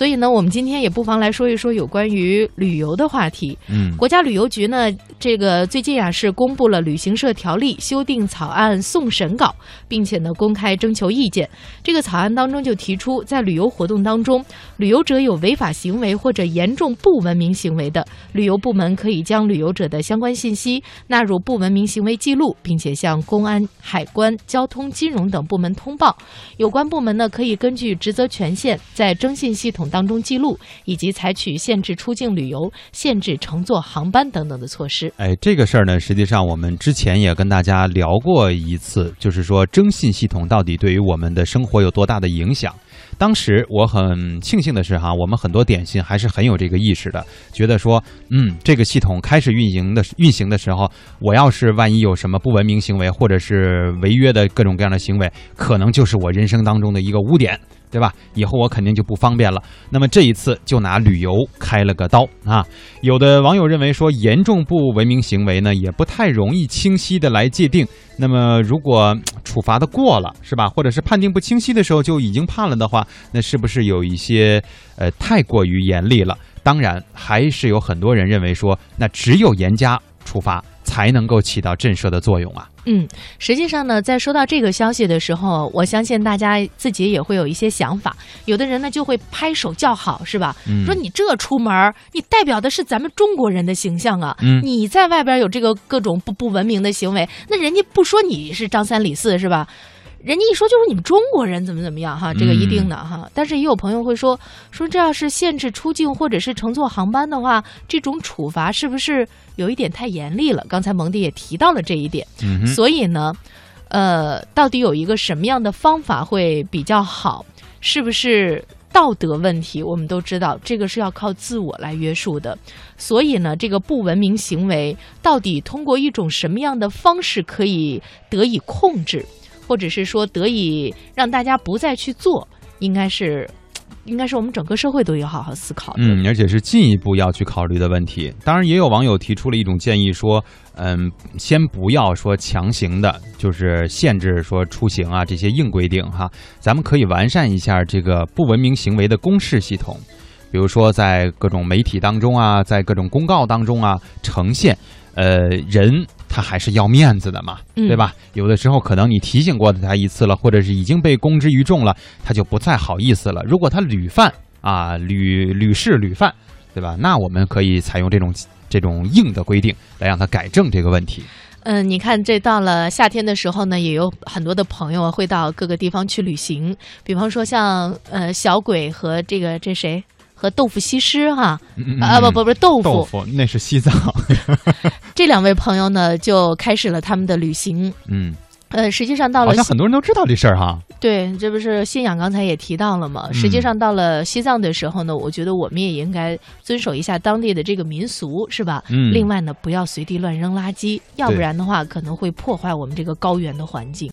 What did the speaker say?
所以呢，我们今天也不妨来说一说有关于旅游的话题。嗯，国家旅游局呢，这个最近啊是公布了旅行社条例修订草案送审稿，并且呢公开征求意见。这个草案当中就提出，在旅游活动当中，旅游者有违法行为或者严重不文明行为的，旅游部门可以将旅游者的相关信息纳入不文明行为记录，并且向公安、海关、交通、金融等部门通报。有关部门呢可以根据职责权限，在征信系统当中记录，以及采取限制出境旅游、限制乘坐航班等等的措施。哎，这个事儿呢，实际上我们之前也跟大家聊过一次，就是说征信系统到底对于我们的生活有多大的影响。当时我很庆幸的是哈，我们很多点心还是很有这个意识的，觉得说，嗯，这个系统开始运行的运行的时候，我要是万一有什么不文明行为或者是违约的各种各样的行为，可能就是我人生当中的一个污点。对吧？以后我肯定就不方便了。那么这一次就拿旅游开了个刀啊！有的网友认为说，严重不文明行为呢，也不太容易清晰的来界定。那么如果处罚的过了，是吧？或者是判定不清晰的时候就已经判了的话，那是不是有一些呃太过于严厉了？当然，还是有很多人认为说，那只有严加处罚。才能够起到震慑的作用啊！嗯，实际上呢，在收到这个消息的时候，我相信大家自己也会有一些想法。有的人呢就会拍手叫好，是吧？说你这出门，你代表的是咱们中国人的形象啊！你在外边有这个各种不不文明的行为，那人家不说你是张三李四，是吧？人家一说就是你们中国人怎么怎么样哈，这个一定的哈。但是也有朋友会说，说这要是限制出境或者是乘坐航班的话，这种处罚是不是有一点太严厉了？刚才蒙迪也提到了这一点。所以呢，呃，到底有一个什么样的方法会比较好？是不是道德问题？我们都知道这个是要靠自我来约束的。所以呢，这个不文明行为到底通过一种什么样的方式可以得以控制？或者是说得以让大家不再去做，应该是，应该是我们整个社会都要好好思考的。嗯，而且是进一步要去考虑的问题。当然，也有网友提出了一种建议，说，嗯，先不要说强行的，就是限制说出行啊这些硬规定哈，咱们可以完善一下这个不文明行为的公示系统，比如说在各种媒体当中啊，在各种公告当中啊呈现，呃，人。他还是要面子的嘛，对吧？有的时候可能你提醒过他一次了，或者是已经被公之于众了，他就不再好意思了。如果他屡犯啊，屡屡试屡犯，对吧？那我们可以采用这种这种硬的规定来让他改正这个问题。嗯，你看，这到了夏天的时候呢，也有很多的朋友会到各个地方去旅行，比方说像呃小鬼和这个这谁。和豆腐西施哈啊不不不豆腐豆腐那是西藏，这两位朋友呢就开始了他们的旅行。嗯，呃，实际上到了好像很多人都知道这事儿哈。对，这不是信仰刚才也提到了嘛？实际上到了西藏的时候呢，我觉得我们也应该遵守一下当地的这个民俗，是吧？嗯。另外呢，不要随地乱扔垃圾，要不然的话可能会破坏我们这个高原的环境。